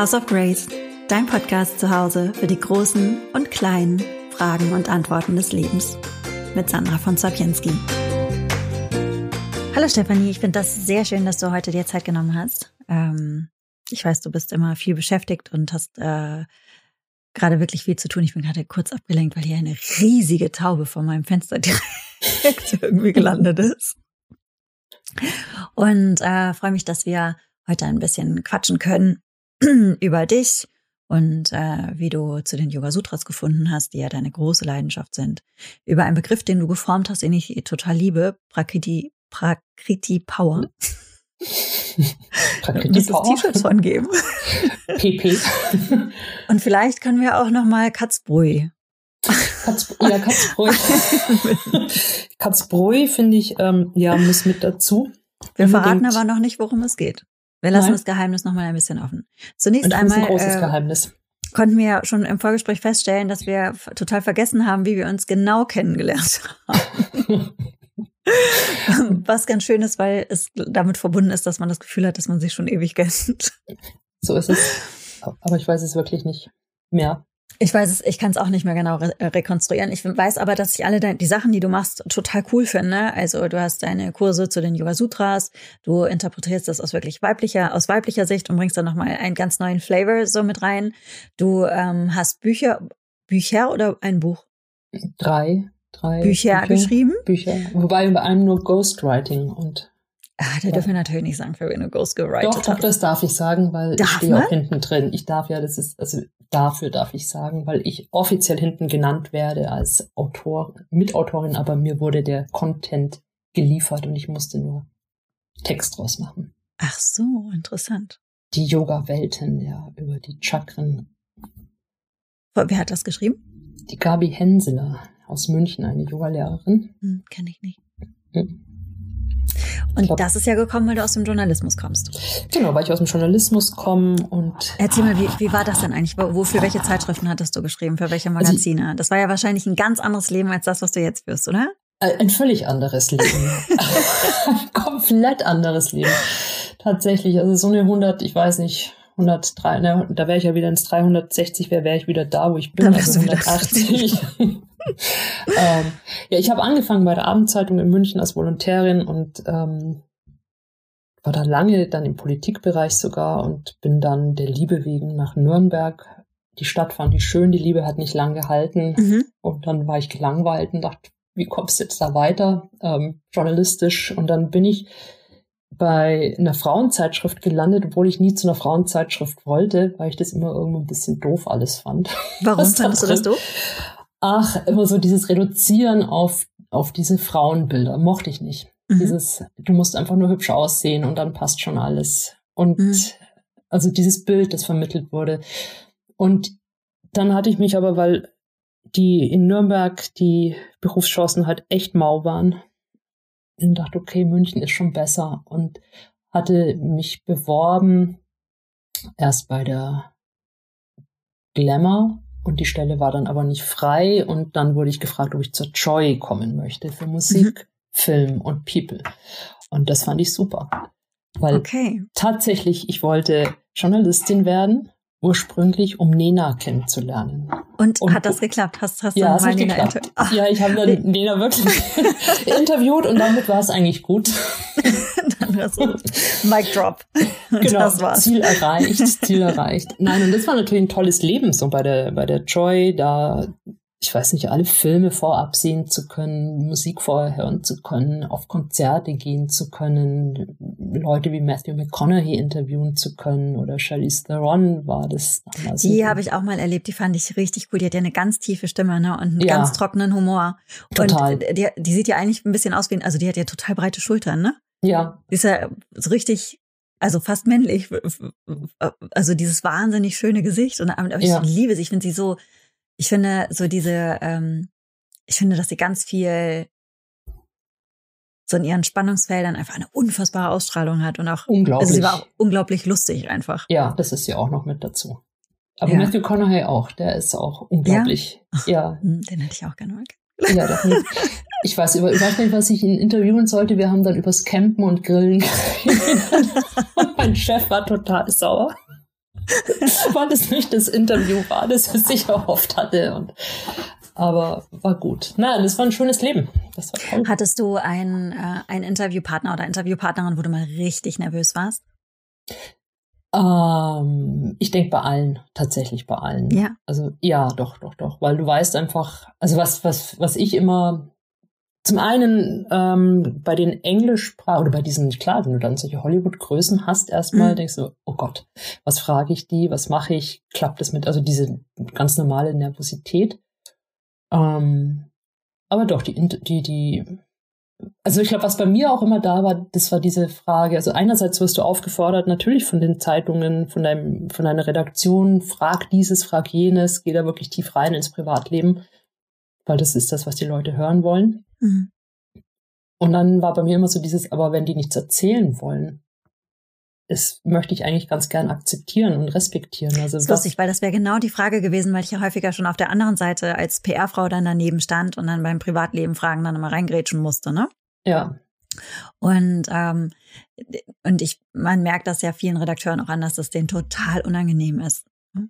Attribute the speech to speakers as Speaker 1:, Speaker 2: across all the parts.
Speaker 1: House of Grace, dein Podcast zu Hause für die großen und kleinen Fragen und Antworten des Lebens. Mit Sandra von Sapienski. Hallo Stefanie, ich finde das sehr schön, dass du heute dir Zeit genommen hast. Ähm, ich weiß, du bist immer viel beschäftigt und hast äh, gerade wirklich viel zu tun. Ich bin gerade kurz abgelenkt, weil hier eine riesige Taube vor meinem Fenster direkt irgendwie gelandet ist. Und äh, freue mich, dass wir heute ein bisschen quatschen können über dich und äh, wie du zu den Yoga Sutras gefunden hast, die ja deine große Leidenschaft sind. Über einen Begriff, den du geformt hast, den ich total liebe, Prakriti, Prakriti Power. Prakriti Power. T-Shirts von geben.
Speaker 2: PP.
Speaker 1: Und vielleicht können wir auch noch mal Katzbrui.
Speaker 2: Katz, ja, Katzbrui. Katzbrui finde ich, ähm, ja, muss mit dazu.
Speaker 1: Wir verraten aber noch nicht, worum es geht. Wir lassen Nein. das Geheimnis noch mal ein bisschen offen. Zunächst einmal.
Speaker 2: Ein großes äh, Geheimnis.
Speaker 1: Konnten wir schon im Vorgespräch feststellen, dass wir total vergessen haben, wie wir uns genau kennengelernt haben. Was ganz schön ist, weil es damit verbunden ist, dass man das Gefühl hat, dass man sich schon ewig kennt.
Speaker 2: So ist es. Aber ich weiß es wirklich nicht mehr.
Speaker 1: Ich weiß es, ich kann es auch nicht mehr genau re äh, rekonstruieren. Ich weiß aber, dass ich alle deine, die Sachen, die du machst, total cool finde. Also du hast deine Kurse zu den Yoga Sutras, du interpretierst das aus wirklich weiblicher, aus weiblicher Sicht und bringst dann nochmal einen ganz neuen Flavor so mit rein. Du ähm, hast Bücher, Bücher oder ein Buch?
Speaker 2: Drei, drei
Speaker 1: Bücher, Bücher geschrieben.
Speaker 2: Bücher, wobei bei einem nur Ghostwriting und
Speaker 1: Ah, da ja. dürfen wir natürlich nicht sagen, für wen du Ghost gewritet
Speaker 2: Doch, doch, das darf ich sagen, weil darf ich stehe auch hinten drin. Ich darf ja, das ist, also dafür darf ich sagen, weil ich offiziell hinten genannt werde als Autor, Mitautorin, aber mir wurde der Content geliefert und ich musste nur Text draus machen.
Speaker 1: Ach so, interessant.
Speaker 2: Die Yoga-Welten, ja, über die Chakren.
Speaker 1: Wer hat das geschrieben?
Speaker 2: Die Gabi Henseler aus München, eine Yoga-Lehrerin.
Speaker 1: Hm, Kenne ich nicht. Hm. Und glaub, das ist ja gekommen, weil du aus dem Journalismus kommst.
Speaker 2: Genau, weil ich aus dem Journalismus komme und.
Speaker 1: Erzähl mal, wie, wie war das denn eigentlich? Wofür welche Zeitschriften hattest du geschrieben? Für welche also Magazine? Also, das war ja wahrscheinlich ein ganz anderes Leben als das, was du jetzt führst, oder?
Speaker 2: Ein völlig anderes Leben. ein komplett anderes Leben. Tatsächlich. Also so eine 100, ich weiß nicht, 103, ne, da wäre ich ja wieder ins 360, wäre wäre ich wieder da, wo ich bin, also 180. ähm, ja, ich habe angefangen bei der Abendzeitung in München als Volontärin und ähm, war da lange dann im Politikbereich sogar und bin dann der Liebe wegen nach Nürnberg. Die Stadt fand ich schön, die Liebe hat nicht lang gehalten mhm. und dann war ich gelangweilt und dachte, wie kommst du jetzt da weiter, ähm, journalistisch und dann bin ich bei einer Frauenzeitschrift gelandet, obwohl ich nie zu einer Frauenzeitschrift wollte, weil ich das immer irgendwie ein bisschen doof alles fand.
Speaker 1: Warum fandest du das doof?
Speaker 2: Ach, immer so dieses Reduzieren auf, auf diese Frauenbilder mochte ich nicht. Mhm. Dieses, du musst einfach nur hübsch aussehen und dann passt schon alles. Und mhm. also dieses Bild, das vermittelt wurde. Und dann hatte ich mich aber, weil die in Nürnberg die Berufschancen halt echt mau waren, und dachte, okay, München ist schon besser und hatte mich beworben erst bei der Glamour und die Stelle war dann aber nicht frei und dann wurde ich gefragt, ob ich zur Joy kommen möchte für Musik, mhm. Film und People. Und das fand ich super. Weil okay. tatsächlich, ich wollte Journalistin werden ursprünglich, um Nena kennenzulernen.
Speaker 1: Und, und hat das geklappt? Hast, hast
Speaker 2: ja,
Speaker 1: du mal
Speaker 2: Nena geklappt. Ja, ich habe dann Nena wirklich interviewt und damit war es eigentlich gut.
Speaker 1: dann war so Mic Drop.
Speaker 2: genau, das war's. Ziel erreicht, Ziel erreicht. Nein, und das war natürlich ein tolles Leben so bei der bei der Joy, da ich weiß nicht, alle Filme vorab sehen zu können, Musik vorher hören zu können, auf Konzerte gehen zu können, Leute wie Matthew McConaughey interviewen zu können oder Charlize Theron war das
Speaker 1: damals. Die habe ich auch mal erlebt, die fand ich richtig cool. Die hat ja eine ganz tiefe Stimme ne? und einen ja, ganz trockenen Humor.
Speaker 2: Total.
Speaker 1: Und die, die sieht ja eigentlich ein bisschen aus wie, also die hat ja total breite Schultern, ne?
Speaker 2: Ja.
Speaker 1: Die ist ja so richtig also fast männlich, also dieses wahnsinnig schöne Gesicht und ich ja. liebe sie, ich finde sie so ich finde so diese, ähm, ich finde, dass sie ganz viel so in ihren Spannungsfeldern einfach eine unfassbare Ausstrahlung hat und auch
Speaker 2: unglaublich.
Speaker 1: Also sie war auch unglaublich lustig einfach.
Speaker 2: Ja, das ist ja auch noch mit dazu. Aber ja. Matthew Conaughey auch, der ist auch unglaublich. Ja, ja.
Speaker 1: Hm, den hätte ich auch gerne mal.
Speaker 2: Ja, nicht. Ich weiß, ich weiß nicht, was ich ihn interviewen sollte. Wir haben dann übers Campen und Grillen geredet. mein Chef war total sauer. weil es nicht das Interview war, das es sich erhofft hatte. Und, aber war gut. Nein, das war ein schönes Leben. Das war
Speaker 1: toll. Hattest du einen, äh, einen Interviewpartner oder Interviewpartnerin, wo du mal richtig nervös warst?
Speaker 2: Ähm, ich denke bei allen, tatsächlich bei allen.
Speaker 1: Ja.
Speaker 2: Also ja, doch, doch, doch. Weil du weißt einfach, also was, was, was ich immer zum einen ähm, bei den Englischsprachen oder bei diesen, klar, wenn du dann solche Hollywood-Größen hast, erstmal mhm. denkst du, oh Gott, was frage ich die, was mache ich, klappt das mit, also diese ganz normale Nervosität. Ähm, aber doch, die, die, die, also ich glaube, was bei mir auch immer da war, das war diese Frage. Also einerseits wirst du aufgefordert, natürlich von den Zeitungen, von deinem, von deiner Redaktion, frag dieses, frag jenes, geh da wirklich tief rein ins Privatleben, weil das ist das, was die Leute hören wollen. Mhm. Und dann war bei mir immer so dieses, aber wenn die nichts erzählen wollen, das möchte ich eigentlich ganz gern akzeptieren und respektieren. Also
Speaker 1: das ist lustig, weil das wäre genau die Frage gewesen, weil ich ja häufiger schon auf der anderen Seite als PR-Frau dann daneben stand und dann beim Privatleben Fragen dann immer reingrätschen musste, ne?
Speaker 2: Ja.
Speaker 1: Und ähm, und ich, man merkt das ja vielen Redakteuren auch an, dass es denen total unangenehm ist, ne?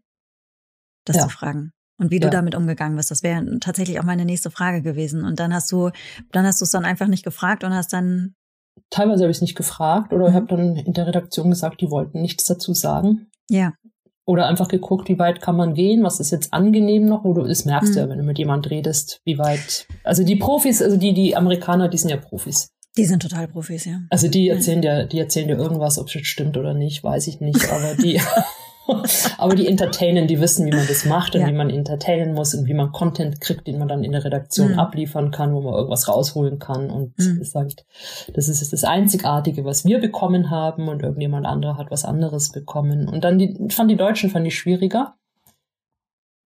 Speaker 1: das ja. zu fragen und wie ja. du damit umgegangen bist. Das wäre tatsächlich auch meine nächste Frage gewesen. Und dann hast du, dann hast du es dann einfach nicht gefragt und hast dann.
Speaker 2: Teilweise habe ich es nicht gefragt oder mhm. habe dann in der Redaktion gesagt, die wollten nichts dazu sagen.
Speaker 1: Ja.
Speaker 2: Oder einfach geguckt, wie weit kann man gehen, was ist jetzt angenehm noch, oder das merkst mhm. du ja, wenn du mit jemand redest, wie weit. Also die Profis, also die, die Amerikaner, die sind ja Profis.
Speaker 1: Die sind total Profis, ja.
Speaker 2: Also die erzählen dir, die erzählen dir irgendwas, ob es jetzt stimmt oder nicht, weiß ich nicht, aber die, Aber die entertainen, die wissen, wie man das macht und ja. wie man entertainen muss und wie man Content kriegt, den man dann in der Redaktion mhm. abliefern kann, wo man irgendwas rausholen kann. Und mhm. sagt, das ist das Einzigartige, was wir bekommen haben und irgendjemand anderer hat was anderes bekommen. Und dann die, fand die Deutschen fand ich schwieriger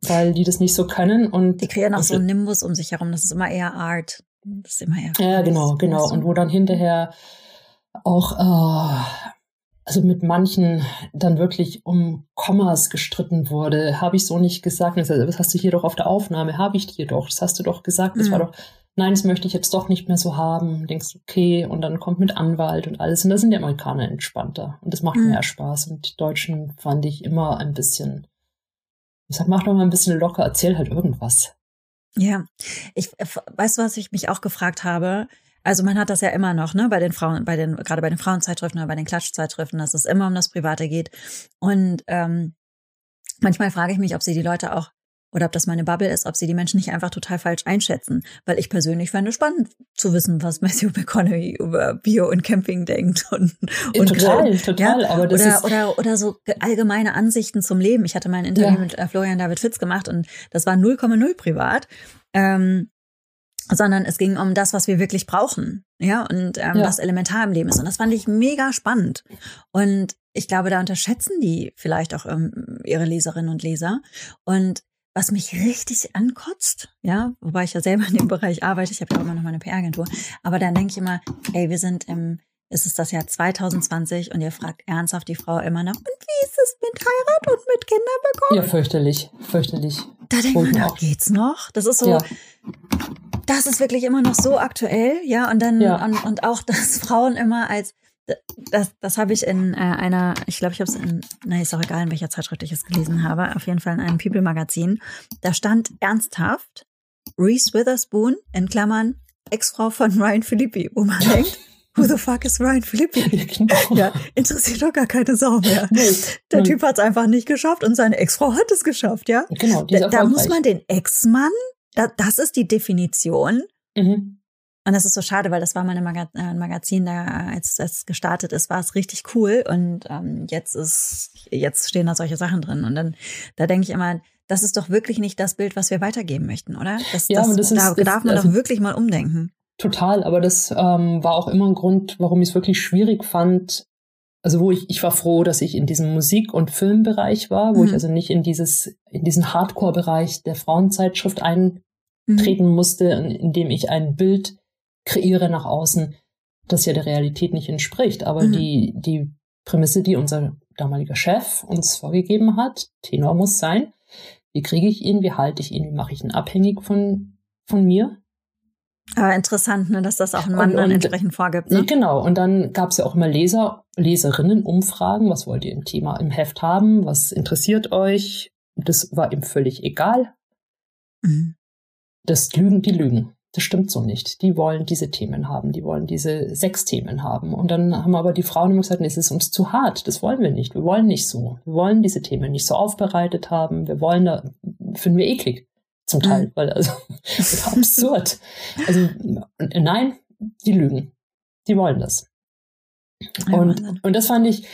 Speaker 2: weil die das nicht so können und
Speaker 1: die kreieren auch so einen Nimbus um sich herum. Das ist immer eher Art. Das ist immer eher.
Speaker 2: Ja, genau, genau. Und wo dann hinterher auch äh, also mit manchen dann wirklich um Kommas gestritten wurde, habe ich so nicht gesagt. Das hast du hier doch auf der Aufnahme, habe ich dir doch, das hast du doch gesagt, das mhm. war doch, nein, das möchte ich jetzt doch nicht mehr so haben. Denkst okay, und dann kommt mit Anwalt und alles. Und da sind die Amerikaner entspannter. Und das macht mhm. mehr Spaß. Und die Deutschen fand ich immer ein bisschen, ich sag, mach doch mal ein bisschen locker, erzähl halt irgendwas.
Speaker 1: Ja, ich äh, weißt du, was ich mich auch gefragt habe? Also man hat das ja immer noch, ne, bei den Frauen, bei den, gerade bei den Frauenzeitschriften oder bei den Klatschzeitschriften, dass es immer um das Private geht. Und ähm, manchmal frage ich mich, ob sie die Leute auch oder ob das meine Bubble ist, ob sie die Menschen nicht einfach total falsch einschätzen. Weil ich persönlich fände es spannend zu wissen, was Matthew McConaughey über Bio und Camping denkt. Und, und
Speaker 2: total, Grill. total. Ja? Aber das
Speaker 1: oder,
Speaker 2: ist
Speaker 1: oder, oder so allgemeine Ansichten zum Leben. Ich hatte mal ein Interview ja. mit äh, Florian David Fitz gemacht und das war 0,0 privat. Ähm, sondern es ging um das, was wir wirklich brauchen, ja, und ähm, ja. was elementar im Leben ist. Und das fand ich mega spannend. Und ich glaube, da unterschätzen die vielleicht auch ähm, ihre Leserinnen und Leser. Und was mich richtig ankotzt, ja, wobei ich ja selber in dem Bereich arbeite, ich habe ja immer noch meine PR-Agentur, aber dann denke ich immer, ey, wir sind im, es ist das Jahr 2020 und ihr fragt ernsthaft die Frau immer noch, und wie ist es mit Heirat und mit Kinder bekommen?
Speaker 2: Ja, fürchterlich, fürchterlich.
Speaker 1: Da denkt man, da geht's noch? Das ist so, ja das ist wirklich immer noch so aktuell, ja, und dann ja. Und, und auch, dass Frauen immer als das, das habe ich in äh, einer, ich glaube, ich habe es in, na, ist auch egal, in welcher Zeitschrift ich es gelesen habe, auf jeden Fall in einem People-Magazin. Da stand ernsthaft Reese Witherspoon in Klammern Ex-Frau von Ryan Philippi, wo man denkt, who the fuck is Ryan Philippi? Ja, genau. ja interessiert doch gar keine Sau mehr. Nee. Der Typ hat es einfach nicht geschafft und seine Ex-Frau hat es geschafft, ja?
Speaker 2: Genau,
Speaker 1: da, da muss man den Ex-Mann da, das ist die Definition. Mhm. Und das ist so schade, weil das war Maga äh, Magazin, da als das gestartet ist, war es richtig cool. Und ähm, jetzt ist, jetzt stehen da solche Sachen drin. Und dann, da denke ich immer, das ist doch wirklich nicht das Bild, was wir weitergeben möchten, oder? Das, ja, das, das ist, da darf man also, doch wirklich mal umdenken.
Speaker 2: Total, aber das ähm, war auch immer ein Grund, warum ich es wirklich schwierig fand. Also wo ich, ich war froh, dass ich in diesem Musik- und Filmbereich war, wo mhm. ich also nicht in dieses, in diesen Hardcore-Bereich der Frauenzeitschrift Mhm. treten musste, indem ich ein Bild kreiere nach außen, das ja der Realität nicht entspricht. Aber mhm. die, die Prämisse, die unser damaliger Chef uns vorgegeben hat, Tenor muss sein, wie kriege ich ihn, wie halte ich ihn, wie mache ich ihn abhängig von, von mir?
Speaker 1: Aber interessant, ne, dass das auch ein Mann und, dann entsprechend vorgibt.
Speaker 2: Ne? Genau, und dann gab es ja auch immer Leser, Leserinnen-Umfragen, was wollt ihr im Thema im Heft haben, was interessiert euch? Das war ihm völlig egal. Mhm. Das Lügen, die Lügen. Das stimmt so nicht. Die wollen diese Themen haben, die wollen diese sechs Themen haben. Und dann haben aber die Frauen immer gesagt, nee, es ist uns zu hart, das wollen wir nicht. Wir wollen nicht so. Wir wollen diese Themen nicht so aufbereitet haben. Wir wollen da, finden wir eklig zum Teil, mhm. weil also absurd. Also nein, die lügen. Die wollen das. Und, und das fand ich,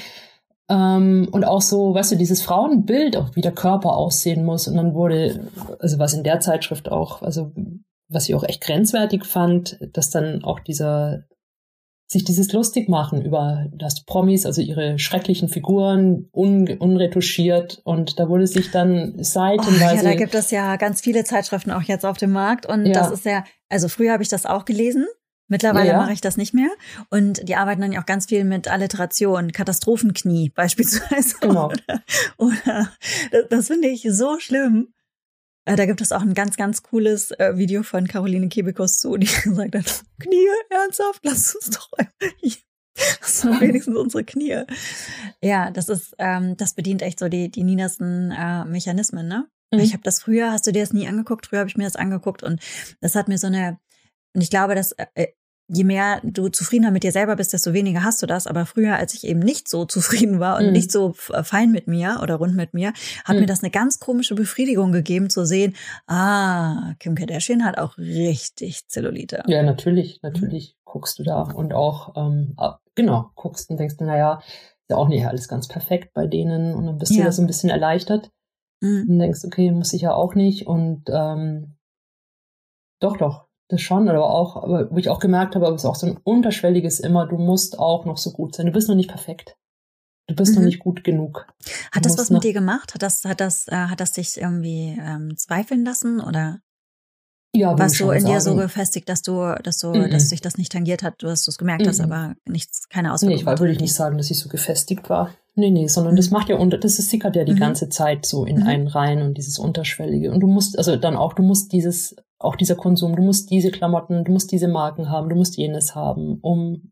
Speaker 2: ähm, und auch so, weißt du, dieses Frauenbild, auch wie der Körper aussehen muss. Und dann wurde, also was in der Zeitschrift auch, also was ich auch echt grenzwertig fand, dass dann auch dieser sich dieses lustig machen über das Promis, also ihre schrecklichen Figuren, un, unretuschiert und da wurde sich dann seitenweise.
Speaker 1: Oh, ja, da gibt es ja ganz viele Zeitschriften auch jetzt auf dem Markt und ja. das ist ja, also früher habe ich das auch gelesen. Mittlerweile ja, mache ich das nicht mehr. Und die arbeiten dann ja auch ganz viel mit Alliteration, Katastrophenknie beispielsweise. Genau. Oder, oder das, das finde ich so schlimm. Äh, da gibt es auch ein ganz, ganz cooles äh, Video von Caroline Kebekus zu, die gesagt hat, Knie, ernsthaft, lass uns doch das sind wenigstens unsere Knie. Ja, das ist, ähm, das bedient echt so die, die niedersten äh, Mechanismen, ne? Mhm. Ich habe das früher, hast du dir das nie angeguckt? Früher habe ich mir das angeguckt und das hat mir so eine, und ich glaube, dass äh, je mehr du zufriedener mit dir selber bist, desto weniger hast du das. Aber früher, als ich eben nicht so zufrieden war und mhm. nicht so äh, fein mit mir oder rund mit mir, hat mhm. mir das eine ganz komische Befriedigung gegeben zu sehen, ah, Kim Kardashian hat auch richtig Zellulite.
Speaker 2: Ja, natürlich, natürlich mhm. guckst du da und auch, ähm, genau, guckst und denkst, naja, ist ja auch nicht alles ganz perfekt bei denen und dann bist ja. du da so ein bisschen erleichtert mhm. und denkst, okay, muss ich ja auch nicht und ähm, doch, doch, das schon, aber auch, aber wo ich auch gemerkt habe, aber es ist auch so ein unterschwelliges immer, du musst auch noch so gut sein. Du bist noch nicht perfekt. Du bist mhm. noch nicht gut genug. Du
Speaker 1: hat das was mit dir gemacht? Hat das, hat das, äh, hat das dich irgendwie ähm, zweifeln lassen oder? Ja, warst du in sagen. dir so gefestigt, dass du, dass du, mhm. dass dich das nicht tangiert hat, dass du es gemerkt mhm. hast, aber nichts, keine Auswirkungen?
Speaker 2: Nee, ich würde ich nicht sagen, dass ich so gefestigt war. Nee, nee, sondern das mhm. macht ja unter, das ist, sickert ja die mhm. ganze Zeit so in mhm. einen rein und dieses Unterschwellige. Und du musst, also dann auch, du musst dieses auch dieser Konsum, du musst diese Klamotten, du musst diese Marken haben, du musst jenes haben, um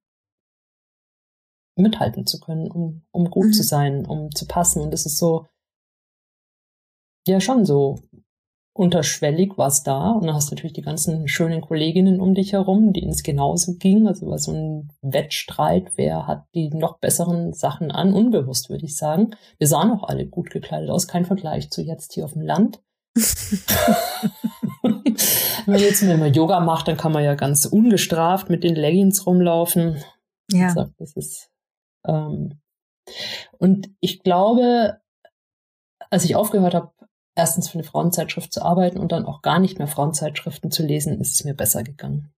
Speaker 2: mithalten zu können, um, um gut mhm. zu sein, um zu passen. Und das ist so, ja, schon so unterschwellig war es da. Und dann hast du natürlich die ganzen schönen Kolleginnen um dich herum, denen es genauso ging. Also war so ein Wettstreit, wer hat die noch besseren Sachen an, unbewusst würde ich sagen. Wir sahen auch alle gut gekleidet aus, kein Vergleich zu jetzt hier auf dem Land. Wenn man jetzt mal Yoga macht, dann kann man ja ganz ungestraft mit den Leggings rumlaufen. Ja. Also, das ist, ähm, und ich glaube, als ich aufgehört habe, erstens für eine Frauenzeitschrift zu arbeiten und dann auch gar nicht mehr Frauenzeitschriften zu lesen, ist es mir besser gegangen.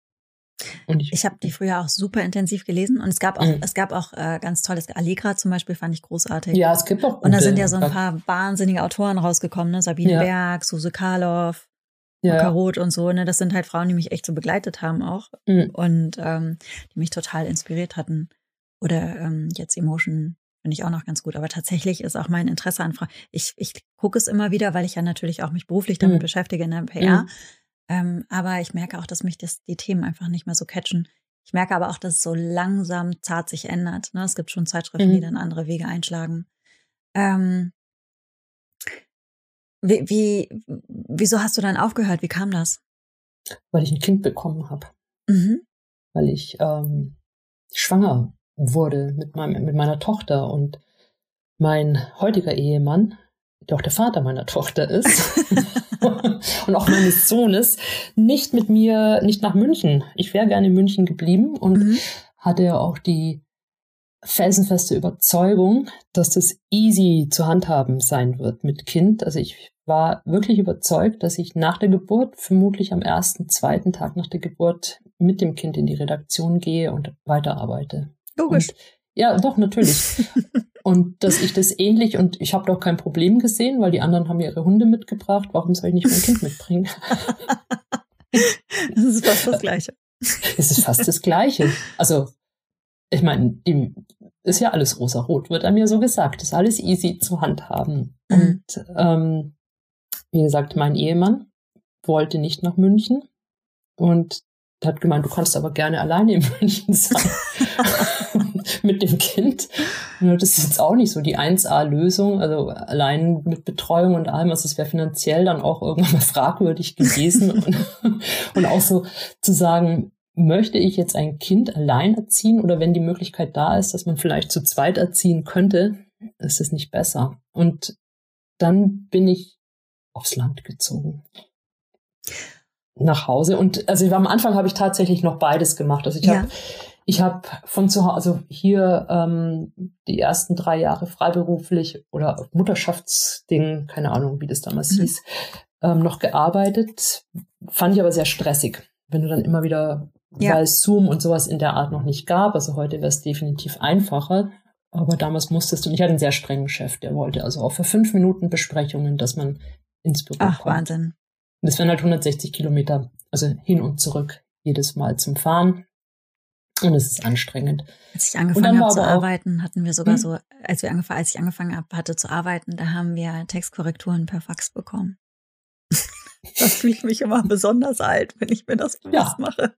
Speaker 1: Und ich, ich habe die früher auch super intensiv gelesen und es gab auch, mhm. es gab auch äh, ganz tolles Allegra zum Beispiel, fand ich großartig.
Speaker 2: Ja, es gibt auch. Gute,
Speaker 1: und da sind ja so ein paar wahnsinnige Autoren rausgekommen, ne? Sabine ja. Berg, Suse Karloff, ja. Karot und so, ne? Das sind halt Frauen, die mich echt so begleitet haben auch mhm. und ähm, die mich total inspiriert hatten. Oder ähm, jetzt Emotion finde ich auch noch ganz gut. Aber tatsächlich ist auch mein Interesse an Frauen. Ich, ich gucke es immer wieder, weil ich ja natürlich auch mich beruflich damit mhm. beschäftige in der PR. Ähm, aber ich merke auch, dass mich das, die Themen einfach nicht mehr so catchen. Ich merke aber auch, dass es so langsam zart sich ändert. Ne? Es gibt schon Zeitschriften, mhm. die dann andere Wege einschlagen. Ähm, wie, wie, wieso hast du dann aufgehört? Wie kam das?
Speaker 2: Weil ich ein Kind bekommen habe. Mhm. Weil ich ähm, schwanger wurde mit, meinem, mit meiner Tochter und mein heutiger Ehemann, auch der Vater meiner Tochter ist, und auch meines Sohnes nicht mit mir, nicht nach München. Ich wäre gerne in München geblieben und mhm. hatte ja auch die felsenfeste Überzeugung, dass das easy zu handhaben sein wird mit Kind. Also ich war wirklich überzeugt, dass ich nach der Geburt, vermutlich am ersten, zweiten Tag nach der Geburt, mit dem Kind in die Redaktion gehe und weiterarbeite.
Speaker 1: Logisch.
Speaker 2: Und, ja, doch, natürlich. Und dass ich das ähnlich, und ich habe doch kein Problem gesehen, weil die anderen haben ihre Hunde mitgebracht. Warum soll ich nicht mein Kind mitbringen?
Speaker 1: das ist fast das Gleiche.
Speaker 2: Es ist fast das Gleiche. Also, ich meine, ist ja alles rosa-rot, wird einem ja so gesagt. Ist alles easy zu handhaben. Mhm. Und ähm, wie gesagt, mein Ehemann wollte nicht nach München. Und hat gemeint, du kannst aber gerne alleine in München sein mit dem Kind. Das ist jetzt auch nicht so die 1A-Lösung, also allein mit Betreuung und allem, also es wäre finanziell dann auch irgendwann mal fragwürdig gewesen und, und auch so zu sagen, möchte ich jetzt ein Kind allein erziehen oder wenn die Möglichkeit da ist, dass man vielleicht zu zweit erziehen könnte, ist es nicht besser. Und dann bin ich aufs Land gezogen nach Hause. Und also am Anfang habe ich tatsächlich noch beides gemacht. Also ich ja. habe ich habe von zu Hause, also hier ähm, die ersten drei Jahre freiberuflich oder Mutterschaftsding, keine Ahnung, wie das damals mhm. hieß, ähm, noch gearbeitet. Fand ich aber sehr stressig, wenn du dann immer wieder, ja. weil Zoom und sowas in der Art noch nicht gab. Also heute wäre es definitiv einfacher. Aber damals musstest du, und ich hatte einen sehr strengen Chef, der wollte also auch für fünf Minuten Besprechungen, dass man ins Büro
Speaker 1: Ach, kommt. Wahnsinn.
Speaker 2: Und das wären halt 160 Kilometer, also hin und zurück jedes Mal zum Fahren. Und es ist anstrengend.
Speaker 1: Als ich angefangen habe zu arbeiten, hatten wir sogar hm? so, als wir angefangen, als ich angefangen habe, hatte zu arbeiten, da haben wir Textkorrekturen per Fax bekommen. da fühle ich mich immer besonders alt, wenn ich mir das bewusst ja. mache.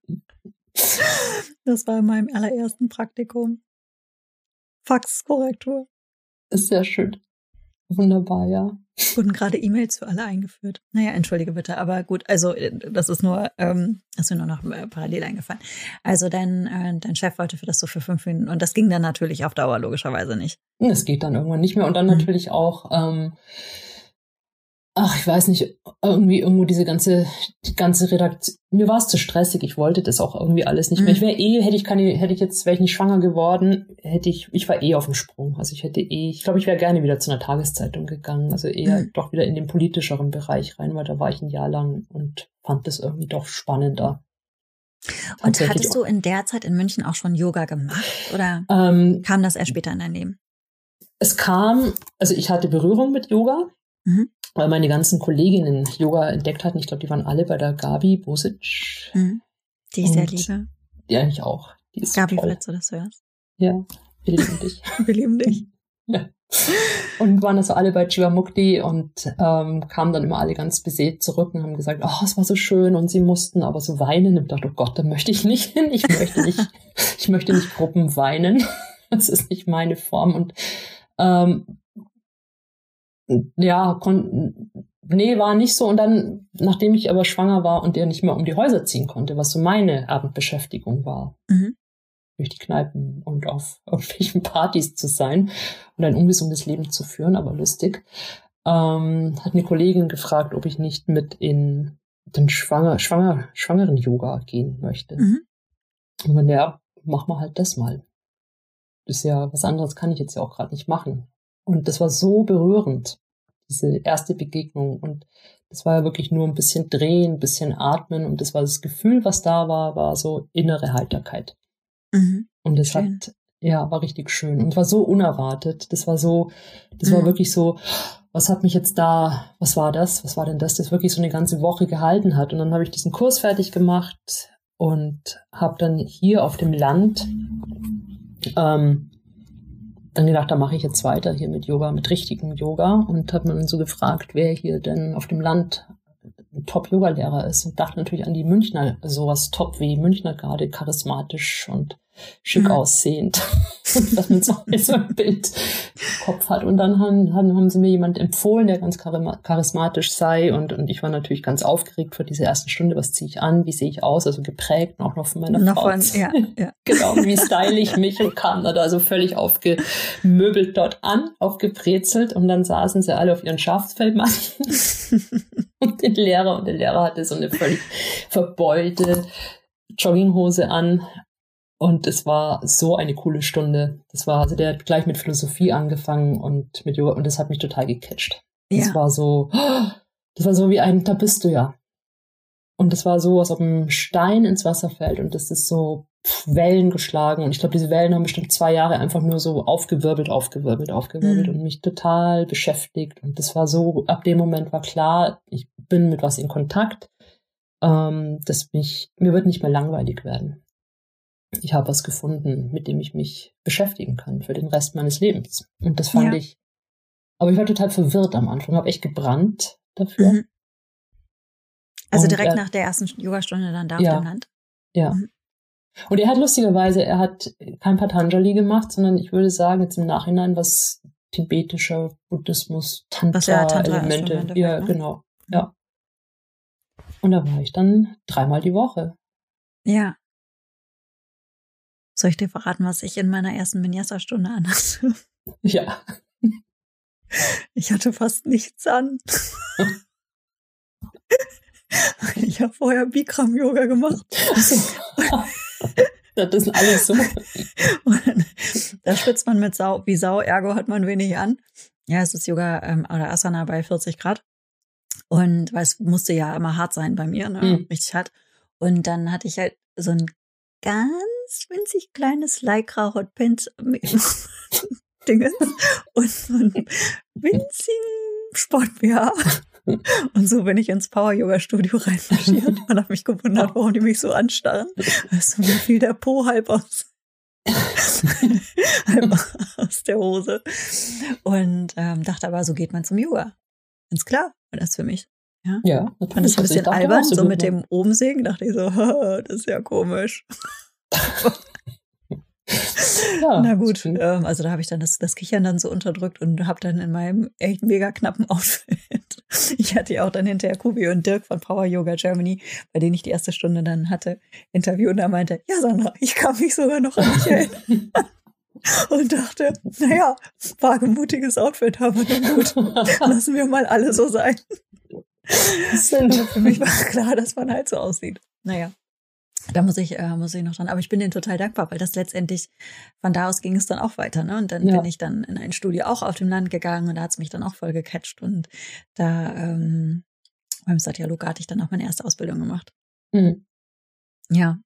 Speaker 1: Das war in meinem allerersten Praktikum. Faxkorrektur.
Speaker 2: Ist sehr schön. Wunderbar, ja.
Speaker 1: Wurden gerade E-Mails für alle eingeführt. Naja, entschuldige bitte, aber gut, also äh, das ist nur, ähm, ist mir nur noch äh, parallel eingefallen. Also dein, äh, dein Chef wollte für das so für fünf Minuten und das ging dann natürlich auf Dauer logischerweise nicht.
Speaker 2: Es geht dann irgendwann nicht mehr und dann mhm. natürlich auch ähm, ach, ich weiß nicht, irgendwie irgendwo diese ganze, die ganze Redaktion, mir war es zu stressig, ich wollte das auch irgendwie alles nicht mehr. Mhm. Ich wäre eh, hätte ich keine, hätte ich jetzt, wäre ich nicht schwanger geworden, hätte ich, ich war eh auf dem Sprung. Also ich hätte eh, ich glaube, ich wäre gerne wieder zu einer Tageszeitung gegangen, also eher mhm. doch wieder in den politischeren Bereich rein, weil da war ich ein Jahr lang und fand das irgendwie doch spannender.
Speaker 1: Und hattest du in der Zeit in München auch schon Yoga gemacht oder ähm, kam das erst später in dein Leben?
Speaker 2: Es kam, also ich hatte Berührung mit Yoga. Mhm weil meine ganzen Kolleginnen Yoga entdeckt hatten. Ich glaube, die waren alle bei der Gabi Bosic.
Speaker 1: Mhm. Die ich sehr liebe.
Speaker 2: Die eigentlich auch. Die ist
Speaker 1: Gabi, toll. falls du das hörst.
Speaker 2: Ja, wir lieben dich.
Speaker 1: wir lieben dich.
Speaker 2: ja. Und waren also alle bei Chivamukti und ähm, kamen dann immer alle ganz beseelt zurück und haben gesagt, oh, es war so schön und sie mussten aber so weinen. Und ich dachte, oh Gott, da möchte ich nicht hin. Ich möchte nicht, ich möchte nicht Gruppen weinen. Das ist nicht meine Form. Und ähm, ja, konnten, nee, war nicht so. Und dann, nachdem ich aber schwanger war und der nicht mehr um die Häuser ziehen konnte, was so meine Abendbeschäftigung war, mhm. durch die Kneipen und auf irgendwelchen Partys zu sein und ein ungesundes Leben zu führen, aber lustig, ähm, hat eine Kollegin gefragt, ob ich nicht mit in den Schwanger, Schwanger, schwangeren Yoga gehen möchte. Mhm. Und dann, ja, mach mal halt das mal. Das ist ja, was anderes kann ich jetzt ja auch gerade nicht machen. Und das war so berührend, diese erste Begegnung. Und das war ja wirklich nur ein bisschen drehen, ein bisschen atmen. Und das war das Gefühl, was da war, war so innere Heiterkeit. Mhm. Und es hat, ja, war richtig schön. Und war so unerwartet. Das war so, das mhm. war wirklich so, was hat mich jetzt da, was war das? Was war denn das, das wirklich so eine ganze Woche gehalten hat? Und dann habe ich diesen Kurs fertig gemacht und habe dann hier auf dem Land ähm, dann gedacht, da mache ich jetzt weiter hier mit Yoga, mit richtigem Yoga. Und habe mir so gefragt, wer hier denn auf dem Land Top-Yoga-Lehrer ist. Und dachte natürlich an die Münchner, sowas top wie Münchner gerade, charismatisch und schick mhm. aussehend, dass man so, so ein Bild im Kopf hat. Und dann haben, haben, haben sie mir jemand empfohlen, der ganz charismatisch sei und, und ich war natürlich ganz aufgeregt vor dieser ersten Stunde, was ziehe ich an, wie sehe ich aus, also geprägt auch noch von meiner noch Frau. Von, ja, ja. genau, wie style ich mich und kam da also völlig aufgemöbelt dort an, aufgebrezelt und dann saßen sie alle auf ihren Schafsfellmatten und den Lehrer und der Lehrer hatte so eine völlig verbeulte Jogginghose an und es war so eine coole Stunde. Das war, also der hat gleich mit Philosophie angefangen und mit Yoga und das hat mich total gecatcht. Ja. Das war so, das war so wie ein, da bist du ja. Und das war so, als ob ein Stein ins Wasser fällt und das ist so Wellen geschlagen. Und ich glaube, diese Wellen haben bestimmt zwei Jahre einfach nur so aufgewirbelt, aufgewirbelt, aufgewirbelt mhm. und mich total beschäftigt. Und das war so, ab dem Moment war klar, ich bin mit was in Kontakt, ähm, dass mich, mir wird nicht mehr langweilig werden ich habe was gefunden, mit dem ich mich beschäftigen kann für den Rest meines Lebens. Und das fand ja. ich, aber ich war total verwirrt am Anfang, habe echt gebrannt dafür. Mhm.
Speaker 1: Also Und, direkt äh, nach der ersten Yogastunde dann da
Speaker 2: ja,
Speaker 1: auf dem Land?
Speaker 2: Ja. Mhm. Und er hat lustigerweise, er hat kein Patanjali gemacht, sondern ich würde sagen, jetzt im Nachhinein was tibetischer Buddhismus, Tantra-Elemente. Ja, Tantra ja, ne? genau. Ja. Und da war ich dann dreimal die Woche.
Speaker 1: Ja. Soll ich dir verraten, was ich in meiner ersten Vinyasa-Stunde anhatte?
Speaker 2: Ja.
Speaker 1: Ich hatte fast nichts an. Ich habe vorher Bikram-Yoga gemacht.
Speaker 2: das ist alles so.
Speaker 1: da schwitzt man mit Sau, wie Sau, ergo hat man wenig an. Ja, es ist Yoga ähm, oder Asana bei 40 Grad. Und weil es musste ja immer hart sein bei mir, ne? Mhm. richtig hart. Und dann hatte ich halt so ein ganz winzig kleines Lycra Hot Pants Dinges und so ein winzigen Sport -BH. Und so bin ich ins Power-Yoga-Studio reinmarschiert und habe mich gewundert, warum die mich so anstarren. Weißt du, mir fiel der Po halb aus, halb aus der Hose. Und ähm, dachte aber, so geht man zum Yoga. Ganz klar, war das für mich. Ja,
Speaker 2: ja
Speaker 1: fand das ein bisschen albern, so mit dem Umsägen, dachte ich so, das ist ja komisch. Ja, Na gut, ähm, also da habe ich dann das, das Kichern dann so unterdrückt und habe dann in meinem echt mega knappen Outfit. Ich hatte ja auch dann hinterher Kubi und Dirk von Power Yoga Germany, bei denen ich die erste Stunde dann hatte, Interview und da meinte, ja Sandra, ich kann mich sogar noch an dich erinnern. und dachte, naja, wagemutiges Outfit, aber dann gut, lassen wir mal alle so sein. für mich war klar, dass man halt so aussieht. Naja. Da muss ich, äh, muss ich noch dran. Aber ich bin denen total dankbar, weil das letztendlich, von da aus ging es dann auch weiter. Ne? Und dann ja. bin ich dann in ein Studio auch auf dem Land gegangen und da hat es mich dann auch voll gecatcht. Und da ähm, beim Satya Luka hatte ich dann auch meine erste Ausbildung gemacht. Mhm. Ja,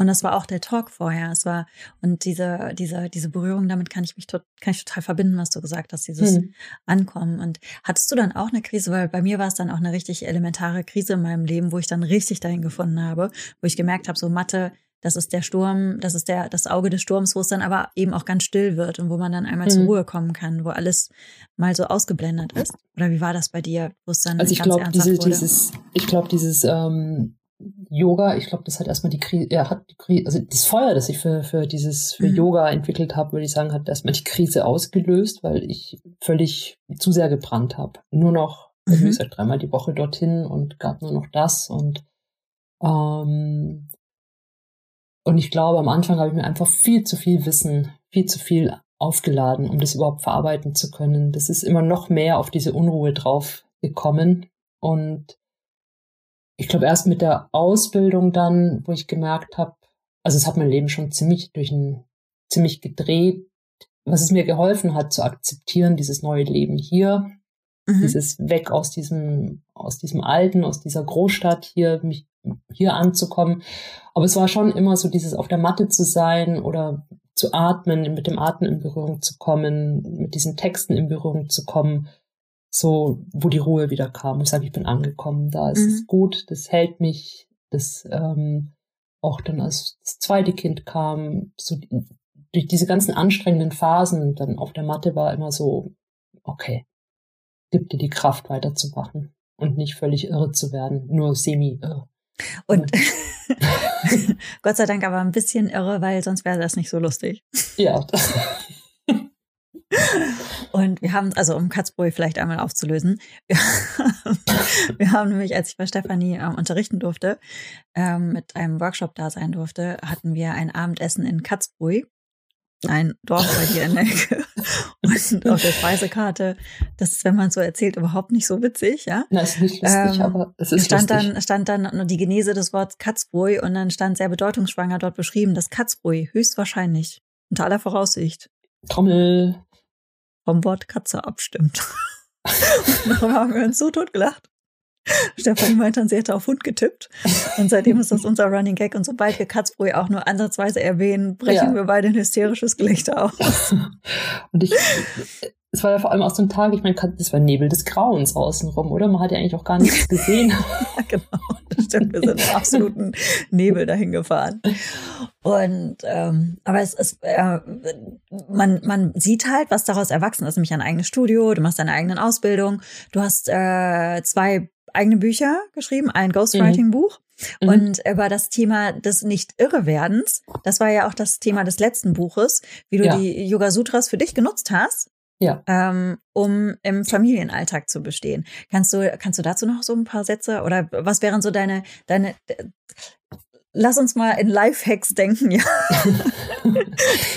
Speaker 1: und das war auch der Talk vorher. Es war, und diese, diese, diese Berührung, damit kann ich mich tot, kann ich total verbinden, was du gesagt hast, dieses hm. Ankommen. Und hattest du dann auch eine Krise? Weil bei mir war es dann auch eine richtig elementare Krise in meinem Leben, wo ich dann richtig dahin gefunden habe, wo ich gemerkt habe, so Mathe, das ist der Sturm, das ist der, das Auge des Sturms, wo es dann aber eben auch ganz still wird und wo man dann einmal hm. zur Ruhe kommen kann, wo alles mal so ausgeblendet ist. Oder wie war das bei dir, wo es dann
Speaker 2: Also ich glaube, diese, dieses, ich glaube, dieses, ähm, Yoga, ich glaube, das hat erstmal die Krise, er hat die Krise, also das Feuer, das ich für, für dieses, für mhm. Yoga entwickelt habe, würde ich sagen, hat erstmal die Krise ausgelöst, weil ich völlig zu sehr gebrannt habe. Nur noch, mhm. wie gesagt, dreimal die Woche dorthin und gab nur noch das und ähm, und ich glaube, am Anfang habe ich mir einfach viel zu viel Wissen, viel zu viel aufgeladen, um das überhaupt verarbeiten zu können. Das ist immer noch mehr auf diese Unruhe drauf gekommen und ich glaube erst mit der Ausbildung dann, wo ich gemerkt habe, also es hat mein Leben schon ziemlich durch ein ziemlich gedreht, was es mir geholfen hat zu akzeptieren, dieses neue Leben hier, mhm. dieses weg aus diesem aus diesem alten, aus dieser Großstadt hier mich hier anzukommen. Aber es war schon immer so dieses auf der Matte zu sein oder zu atmen, mit dem Atmen in Berührung zu kommen, mit diesen Texten in Berührung zu kommen so, wo die Ruhe wieder kam. Ich sage, ich bin angekommen, da ist mhm. es gut, das hält mich, das ähm, auch dann als das zweite Kind kam, so durch diese ganzen anstrengenden Phasen dann auf der Matte war immer so, okay, gibt dir die Kraft weiterzumachen und nicht völlig irre zu werden, nur semi-irre.
Speaker 1: Und Gott sei Dank aber ein bisschen irre, weil sonst wäre das nicht so lustig.
Speaker 2: Ja.
Speaker 1: Und wir haben, also um Katzbrui vielleicht einmal aufzulösen, wir haben nämlich, als ich bei Stefanie ähm, unterrichten durfte, ähm, mit einem Workshop da sein durfte, hatten wir ein Abendessen in Katzbrui, ein Dorf bei dir in der Ecke. Und auf der Speisekarte, das ist, wenn man so erzählt, überhaupt nicht so witzig, ja.
Speaker 2: Na, ist nicht lustig, ähm, aber es ist
Speaker 1: stand
Speaker 2: lustig.
Speaker 1: Dann, stand dann nur die Genese des Wortes Katzbrui und dann stand sehr bedeutungsschwanger dort beschrieben, dass Katzbrui höchstwahrscheinlich unter aller Voraussicht
Speaker 2: Trommel
Speaker 1: vom Wort Katze abstimmt. und darum haben wir uns so tot gelacht. Stefanie meinte dann, sie hätte auf Hund getippt. Und seitdem ist das unser Running Gag. Und sobald wir Katzbrui auch nur ansatzweise erwähnen, brechen ja. wir beide ein hysterisches Gelächter aus.
Speaker 2: Und ich, es war ja vor allem auch so ein Tag, ich meine, es war Nebel des Grauens außenrum, oder? Man hat ja eigentlich auch gar nichts gesehen.
Speaker 1: ja, genau, das stimmt. Wir sind im absoluten Nebel dahin gefahren. Und ähm, aber es ist, äh, man, man sieht halt, was daraus erwachsen ist, nämlich ein eigenes Studio, du machst deine eigenen Ausbildung, du hast äh, zwei eigene Bücher geschrieben, ein Ghostwriting-Buch. Mhm. Und über das Thema des Nicht-Irrewerdens, das war ja auch das Thema des letzten Buches, wie du ja. die Yoga Sutras für dich genutzt hast. Ja. Ähm, um im Familienalltag zu bestehen. Kannst du, kannst du dazu noch so ein paar Sätze oder was wären so deine, deine, lass uns mal in Lifehacks denken, ja.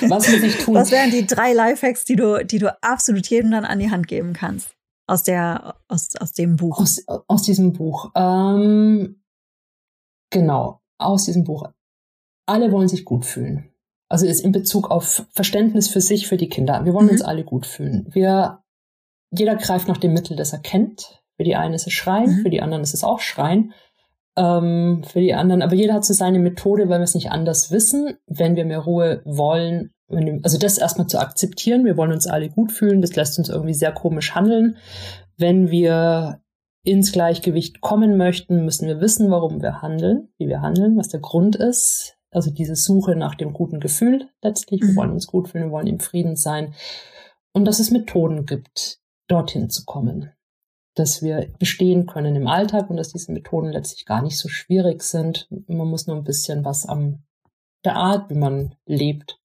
Speaker 2: was muss ich tun?
Speaker 1: Was wären die drei Lifehacks, die du, die du absolut jedem dann an die Hand geben kannst? Aus der, aus, aus dem Buch.
Speaker 2: Aus, aus diesem Buch. Ähm, genau, aus diesem Buch. Alle wollen sich gut fühlen. Also ist in Bezug auf Verständnis für sich, für die Kinder. Wir wollen mhm. uns alle gut fühlen. Wir, jeder greift nach dem Mittel, das er kennt. Für die einen ist es Schreien, mhm. für die anderen ist es auch Schreien. Ähm, für die anderen, aber jeder hat so seine Methode, weil wir es nicht anders wissen. Wenn wir mehr Ruhe wollen, also das erstmal zu akzeptieren, wir wollen uns alle gut fühlen, das lässt uns irgendwie sehr komisch handeln. Wenn wir ins Gleichgewicht kommen möchten, müssen wir wissen, warum wir handeln, wie wir handeln, was der Grund ist. Also diese Suche nach dem guten Gefühl letztlich. Mhm. Wir wollen uns gut fühlen, wir wollen im Frieden sein. Und dass es Methoden gibt, dorthin zu kommen. Dass wir bestehen können im Alltag und dass diese Methoden letztlich gar nicht so schwierig sind. Man muss nur ein bisschen was am der Art, wie man lebt,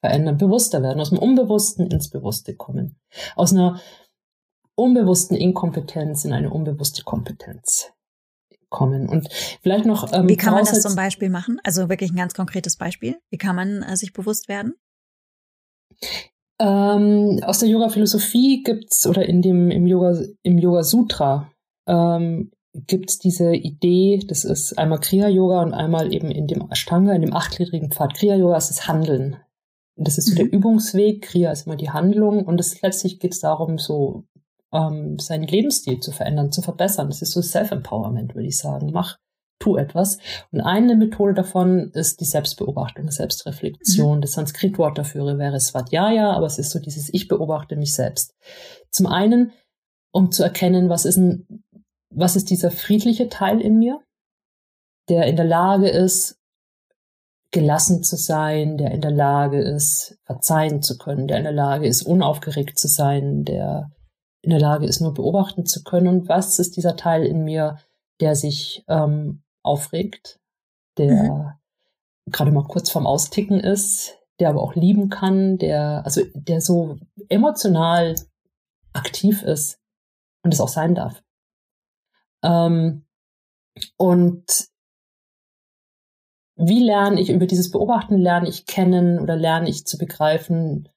Speaker 2: verändern, bewusster werden, aus dem Unbewussten ins Bewusste kommen. Aus einer unbewussten Inkompetenz in eine unbewusste Kompetenz kommen. Und vielleicht noch.
Speaker 1: Ähm, Wie kann man das zum Beispiel machen? Also wirklich ein ganz konkretes Beispiel. Wie kann man äh, sich bewusst werden?
Speaker 2: Ähm, aus der Yoga-Philosophie gibt's oder in dem im Yoga im Yoga Sutra ähm, gibt's diese Idee. Das ist einmal Kriya Yoga und einmal eben in dem Ashtanga, in dem achtgliedrigen Pfad. Kriya Yoga ist das Handeln. Und das ist so mhm. der Übungsweg. Kriya ist immer die Handlung und das letztlich geht's darum, so ähm, seinen Lebensstil zu verändern, zu verbessern. Das ist so Self-Empowerment, würde ich sagen. Mach, tu etwas. Und eine Methode davon ist die Selbstbeobachtung, Selbstreflexion. Mhm. Das Sanskritwort dafür wäre Svadhyaya, aber es ist so dieses Ich beobachte mich selbst. Zum einen, um zu erkennen, was ist ein, was ist dieser friedliche Teil in mir, der in der Lage ist, gelassen zu sein, der in der Lage ist, verzeihen zu können, der in der Lage ist, unaufgeregt zu sein, der in der Lage ist, nur beobachten zu können. Und was ist dieser Teil in mir, der sich ähm, aufregt, der mhm. gerade mal kurz vorm Austicken ist, der aber auch lieben kann, der, also der so emotional aktiv ist und es auch sein darf. Ähm, und wie lerne ich über dieses Beobachten, lerne ich kennen oder lerne ich zu begreifen,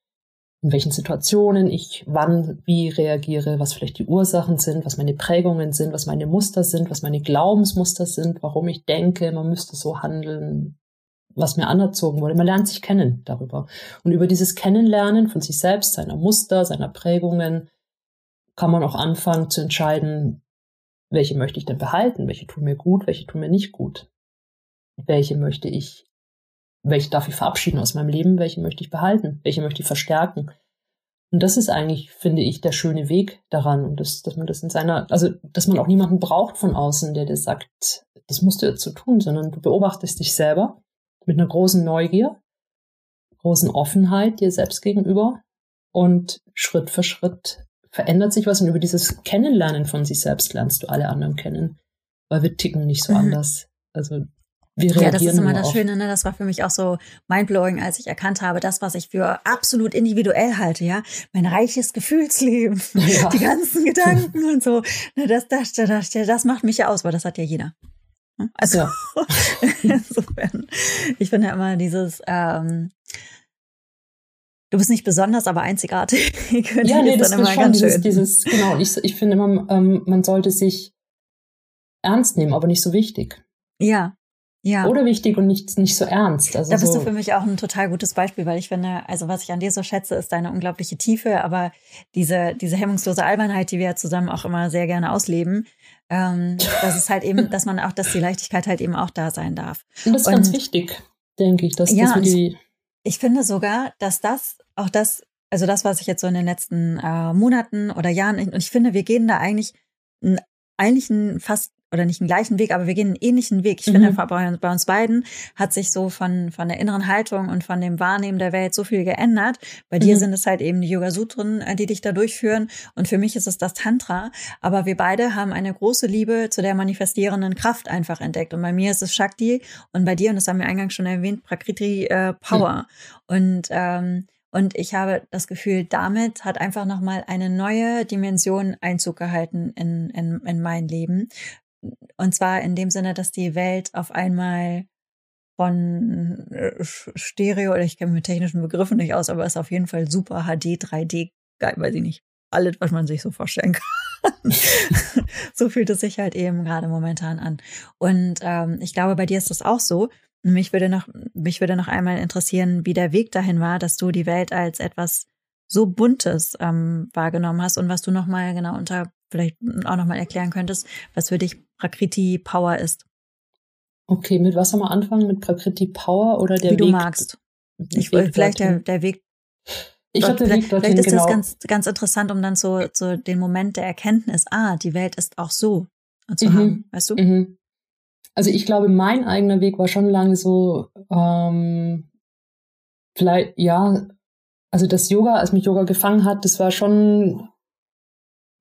Speaker 2: in welchen Situationen ich wann wie reagiere, was vielleicht die Ursachen sind, was meine Prägungen sind, was meine Muster sind, was meine Glaubensmuster sind, warum ich denke, man müsste so handeln, was mir anerzogen wurde. Man lernt sich kennen darüber. Und über dieses Kennenlernen von sich selbst, seiner Muster, seiner Prägungen, kann man auch anfangen zu entscheiden, welche möchte ich denn behalten, welche tun mir gut, welche tun mir nicht gut, welche möchte ich welche darf ich verabschieden aus meinem Leben, welche möchte ich behalten, welche möchte ich verstärken. Und das ist eigentlich, finde ich, der schöne Weg daran. Und das, dass man das in seiner, also dass man auch niemanden braucht von außen, der dir sagt, das musst du jetzt so tun, sondern du beobachtest dich selber mit einer großen Neugier, großen Offenheit dir selbst gegenüber und Schritt für Schritt verändert sich was und über dieses Kennenlernen von sich selbst lernst du alle anderen kennen, weil wir ticken nicht so mhm. anders. Also
Speaker 1: ja, das ist immer das Schöne, ne? Das war für mich auch so mindblowing, als ich erkannt habe, das, was ich für absolut individuell halte, ja, mein reiches Gefühlsleben, ja. die ganzen Gedanken und so, ne, das, das, das, das macht mich ja aus, weil das hat ja jeder. Ne? Also ja. insofern, ich finde ja immer dieses, ähm, du bist nicht besonders, aber einzigartig.
Speaker 2: ja, nee, das ist immer ganz dieses, schön. dieses, genau, ich, ich finde immer, ähm, man sollte sich ernst nehmen, aber nicht so wichtig.
Speaker 1: Ja, ja.
Speaker 2: oder wichtig und nicht, nicht so ernst.
Speaker 1: Also da bist so. du für mich auch ein total gutes Beispiel, weil ich finde, also was ich an dir so schätze, ist deine unglaubliche Tiefe, aber diese, diese hemmungslose Albernheit, die wir ja zusammen auch immer sehr gerne ausleben, ähm, das ist halt eben, dass man auch, dass die Leichtigkeit halt eben auch da sein darf.
Speaker 2: Und das ist und, ganz wichtig, denke ich, dass, ja, dass wir die.
Speaker 1: Ich, finde sogar, dass das, auch das, also das, was ich jetzt so in den letzten äh, Monaten oder Jahren, und ich finde, wir gehen da eigentlich, eigentlich ein fast oder nicht den gleichen Weg, aber wir gehen einen ähnlichen Weg. Ich mhm. finde, bei, bei uns beiden hat sich so von, von der inneren Haltung und von dem Wahrnehmen der Welt so viel geändert. Bei mhm. dir sind es halt eben die Yoga-Sutren, äh, die dich da durchführen. Und für mich ist es das Tantra. Aber wir beide haben eine große Liebe zu der manifestierenden Kraft einfach entdeckt. Und bei mir ist es Shakti und bei dir, und das haben wir eingangs schon erwähnt, Prakriti äh, Power. Mhm. Und ähm, und ich habe das Gefühl, damit hat einfach nochmal eine neue Dimension Einzug gehalten in, in, in mein Leben. Und zwar in dem Sinne, dass die Welt auf einmal von äh, Stereo, oder ich kenne mit technischen Begriffen nicht aus, aber ist auf jeden Fall super HD, 3D, geil, weiß ich nicht. Alles, was man sich so vorstellen kann. so fühlt es sich halt eben gerade momentan an. Und ähm, ich glaube, bei dir ist das auch so. Mich würde noch, mich würde noch einmal interessieren, wie der Weg dahin war, dass du die Welt als etwas so Buntes ähm, wahrgenommen hast und was du noch mal genau unter vielleicht auch noch mal erklären könntest, was für dich Prakriti Power ist.
Speaker 2: Okay, mit was haben wir anfangen? Mit Prakriti Power oder der
Speaker 1: Wie
Speaker 2: Weg?
Speaker 1: du magst. Ich will vielleicht der, der Weg.
Speaker 2: Ich glaube, der
Speaker 1: Weg dorthin, Vielleicht ist genau. das ganz, ganz interessant, um dann so, so den Moment der Erkenntnis, ah, die Welt ist auch so zu mhm. haben, weißt du? Mhm.
Speaker 2: Also ich glaube, mein eigener Weg war schon lange so, ähm, vielleicht, ja, also das Yoga, als mich Yoga gefangen hat, das war schon,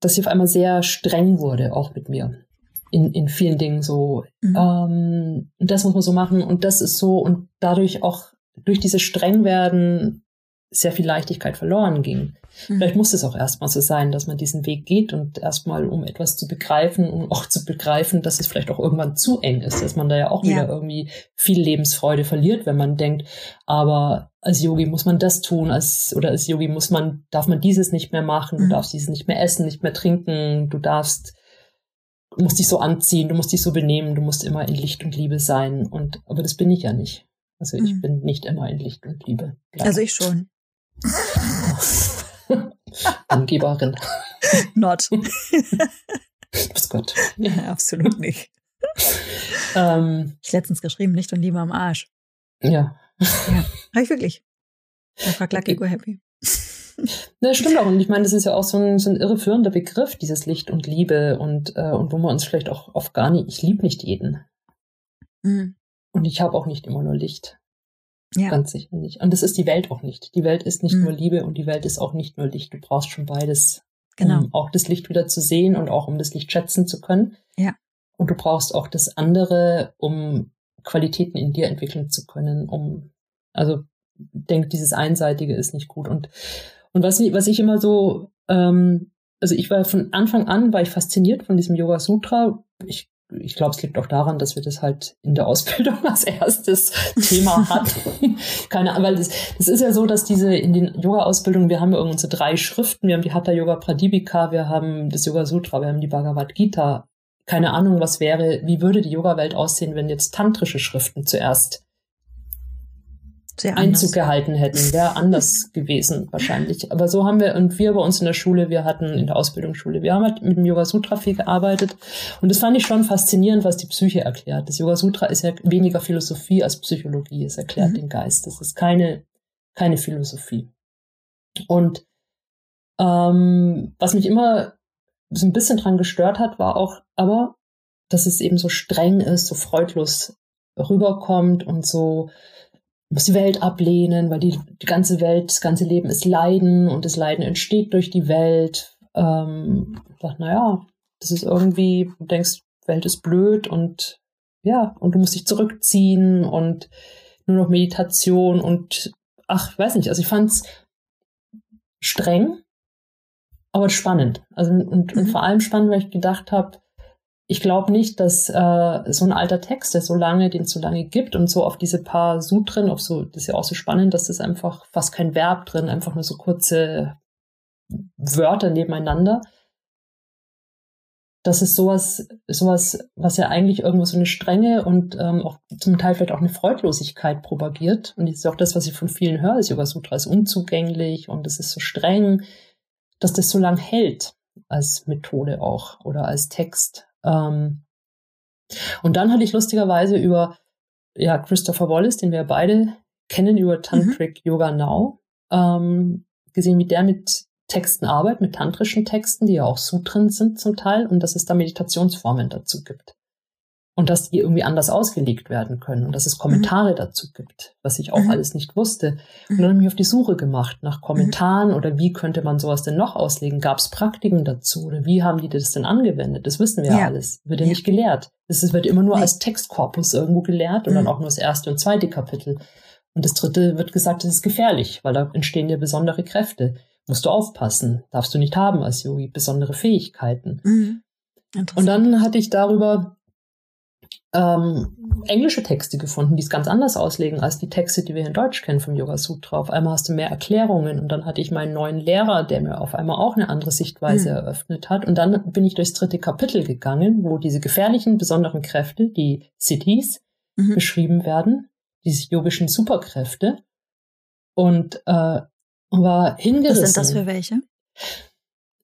Speaker 2: dass sie auf einmal sehr streng wurde, auch mit mir. In, in vielen Dingen so. Mhm. Ähm, das muss man so machen und das ist so und dadurch auch durch dieses Strengwerden sehr viel Leichtigkeit verloren ging. Mhm. Vielleicht muss es auch erstmal so sein, dass man diesen Weg geht und erstmal, um etwas zu begreifen, um auch zu begreifen, dass es vielleicht auch irgendwann zu eng ist, dass man da ja auch ja. wieder irgendwie viel Lebensfreude verliert, wenn man denkt, aber als Yogi muss man das tun, als, oder als Yogi muss man, darf man dieses nicht mehr machen, mhm. du darfst dieses nicht mehr essen, nicht mehr trinken, du darfst, du musst dich so anziehen, du musst dich so benehmen, du musst immer in Licht und Liebe sein und, aber das bin ich ja nicht. Also ich mhm. bin nicht immer in Licht und Liebe.
Speaker 1: Klar. Also ich schon.
Speaker 2: Angeberin.
Speaker 1: Not.
Speaker 2: Bis Gott.
Speaker 1: Ja, absolut nicht. Ähm, ich letztens geschrieben, nicht und lieber am Arsch.
Speaker 2: Ja.
Speaker 1: Ja, habe ich wirklich. Einfach lucky, go happy.
Speaker 2: Ne, stimmt auch. Und ich meine, das ist ja auch so ein, so ein irreführender Begriff, dieses Licht und Liebe und, äh, und wo man uns vielleicht auch oft gar nicht, ich liebe nicht jeden. Mhm. Und ich habe auch nicht immer nur Licht. Ja. Ganz sicher nicht. Und das ist die Welt auch nicht. Die Welt ist nicht mhm. nur Liebe und die Welt ist auch nicht nur Licht. Du brauchst schon beides, genau. um auch das Licht wieder zu sehen und auch um das Licht schätzen zu können.
Speaker 1: Ja.
Speaker 2: Und du brauchst auch das andere, um Qualitäten in dir entwickeln zu können, um, also, denk, dieses Einseitige ist nicht gut. Und, und was, was ich immer so, ähm, also ich war von Anfang an, war ich fasziniert von diesem Yoga Sutra. Ich ich glaube, es liegt auch daran, dass wir das halt in der Ausbildung als erstes Thema hatten. Keine Ahnung, weil das, das ist ja so, dass diese in den Yoga-Ausbildungen, wir haben ja unsere drei Schriften, wir haben die Hatha Yoga Pradipika, wir haben das Yoga Sutra, wir haben die Bhagavad Gita. Keine Ahnung, was wäre, wie würde die Yoga-Welt aussehen, wenn jetzt tantrische Schriften zuerst Einzug gehalten hätten, wäre anders gewesen wahrscheinlich. Aber so haben wir, und wir bei uns in der Schule, wir hatten in der Ausbildungsschule, wir haben halt mit dem Yoga Sutra viel gearbeitet. Und das fand ich schon faszinierend, was die Psyche erklärt. Das Yoga Sutra ist ja weniger Philosophie als Psychologie. Es erklärt mhm. den Geist. Das ist keine, keine Philosophie. Und ähm, was mich immer so ein bisschen dran gestört hat, war auch aber, dass es eben so streng ist, so freudlos rüberkommt und so muss die Welt ablehnen, weil die, die ganze Welt, das ganze Leben ist Leiden und das Leiden entsteht durch die Welt. Ähm, sag, naja, das ist irgendwie, du denkst, Welt ist blöd und ja, und du musst dich zurückziehen und nur noch Meditation und ach, weiß nicht, also ich fand's streng, aber spannend. Also und, mhm. und vor allem spannend, weil ich gedacht habe, ich glaube nicht, dass äh, so ein alter Text, der so lange, den es so lange gibt und so auf diese paar Sutren, auf so, das ist ja auch so spannend, dass das einfach fast kein Verb drin, einfach nur so kurze Wörter nebeneinander. Das ist sowas, sowas, was ja eigentlich irgendwo so eine Strenge und ähm, auch zum Teil vielleicht auch eine Freudlosigkeit propagiert. Und das ist auch das, was ich von vielen höre. Das Yoga Sutra ist unzugänglich und es ist so streng, dass das so lang hält als Methode auch oder als Text. Ähm, und dann hatte ich lustigerweise über ja, Christopher Wallace, den wir beide kennen, über Tantric mhm. Yoga Now, ähm, gesehen, wie der mit Texten arbeitet, mit tantrischen Texten, die ja auch Sutren sind zum Teil, und dass es da Meditationsformen dazu gibt. Und dass die irgendwie anders ausgelegt werden können und dass es Kommentare mhm. dazu gibt, was ich auch mhm. alles nicht wusste. Und dann habe ich mich auf die Suche gemacht nach Kommentaren mhm. oder wie könnte man sowas denn noch auslegen? Gab es Praktiken dazu oder wie haben die das denn angewendet? Das wissen wir ja, alles. Wird ja, ja, nicht gelehrt. Es wird immer nur nee. als Textkorpus irgendwo gelehrt und dann mhm. auch nur das erste und zweite Kapitel. Und das dritte wird gesagt, das ist gefährlich, weil da entstehen ja besondere Kräfte. Musst du aufpassen. Darfst du nicht haben als Yogi, besondere Fähigkeiten. Mhm. Und dann hatte ich darüber ähm, englische Texte gefunden, die es ganz anders auslegen als die Texte, die wir in Deutsch kennen vom Yoga Sutra. Auf einmal hast du mehr Erklärungen und dann hatte ich meinen neuen Lehrer, der mir auf einmal auch eine andere Sichtweise mhm. eröffnet hat. Und dann bin ich durchs dritte Kapitel gegangen, wo diese gefährlichen, besonderen Kräfte, die Cities, mhm. beschrieben werden, diese yogischen Superkräfte. Und äh, war hingerissen.
Speaker 1: Was sind das für welche?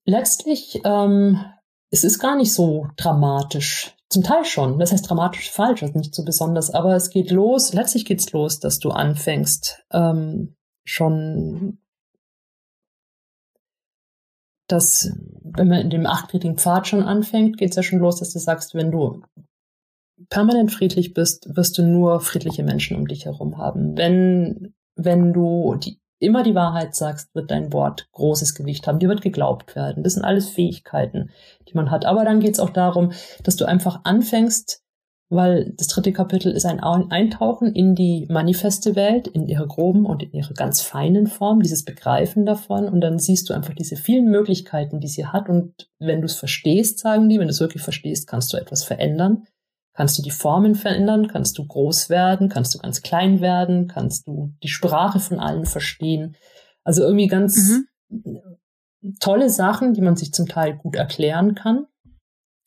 Speaker 2: Letztlich, ähm, es ist gar nicht so dramatisch. Zum Teil schon. Das heißt dramatisch falsch, also nicht so besonders. Aber es geht los, letztlich geht's los, dass du anfängst, ähm, schon dass, wenn man in dem achtgliedrigen Pfad schon anfängt, geht's ja schon los, dass du sagst, wenn du permanent friedlich bist, wirst du nur friedliche Menschen um dich herum haben. Wenn, wenn du die immer die Wahrheit sagst, wird dein Wort großes Gewicht haben. Dir wird geglaubt werden. Das sind alles Fähigkeiten, die man hat. Aber dann geht es auch darum, dass du einfach anfängst, weil das dritte Kapitel ist ein Eintauchen in die manifeste Welt, in ihre groben und in ihre ganz feinen Form, dieses Begreifen davon. Und dann siehst du einfach diese vielen Möglichkeiten, die sie hat. Und wenn du es verstehst, sagen die, wenn du es wirklich verstehst, kannst du etwas verändern. Kannst du die Formen verändern? Kannst du groß werden? Kannst du ganz klein werden? Kannst du die Sprache von allen verstehen? Also irgendwie ganz mhm. tolle Sachen, die man sich zum Teil gut erklären kann.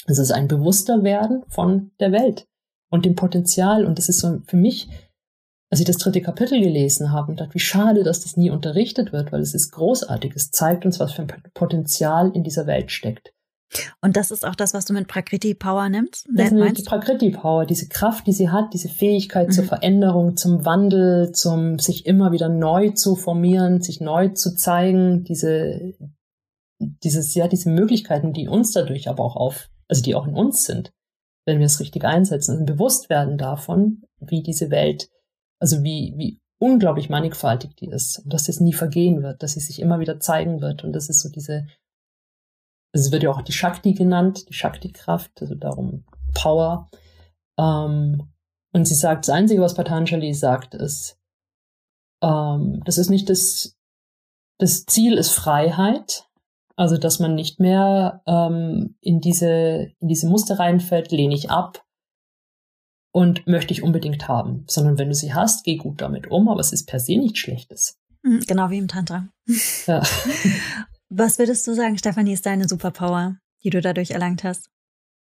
Speaker 2: Es ist ein bewusster Werden von der Welt und dem Potenzial. Und das ist so für mich, als ich das dritte Kapitel gelesen habe und dachte, wie schade, dass das nie unterrichtet wird, weil es ist großartig. Es zeigt uns, was für ein Potenzial in dieser Welt steckt.
Speaker 1: Und das ist auch das, was du mit Prakriti Power nimmst?
Speaker 2: Das ist die Prakriti Power, diese Kraft, die sie hat, diese Fähigkeit mhm. zur Veränderung, zum Wandel, zum sich immer wieder neu zu formieren, sich neu zu zeigen, diese, dieses, ja, diese Möglichkeiten, die uns dadurch aber auch auf, also die auch in uns sind, wenn wir es richtig einsetzen und bewusst werden davon, wie diese Welt, also wie, wie unglaublich mannigfaltig die ist und dass das nie vergehen wird, dass sie sich immer wieder zeigen wird und das ist so diese es wird ja auch die Shakti genannt, die Shakti-Kraft, also darum Power. Ähm, und sie sagt, das Einzige, was Patanjali sagt, ist, ähm, das ist nicht das, das Ziel ist Freiheit, also dass man nicht mehr ähm, in diese in diese Muster reinfällt, lehne ich ab und möchte ich unbedingt haben, sondern wenn du sie hast, geh gut damit um, aber es ist per se nichts Schlechtes.
Speaker 1: Hm, genau wie im Tantra. Ja. Was würdest du sagen, Stefanie, ist deine Superpower, die du dadurch erlangt hast?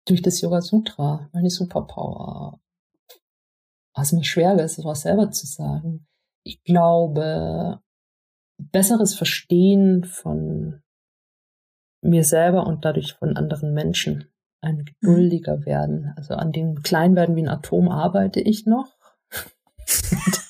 Speaker 2: Durch das Yoga Sutra, meine Superpower. Was mir schwer ist, sowas selber zu sagen. Ich glaube, besseres Verstehen von mir selber und dadurch von anderen Menschen. Ein geduldiger werden. Also an dem Kleinwerden wie ein Atom arbeite ich noch.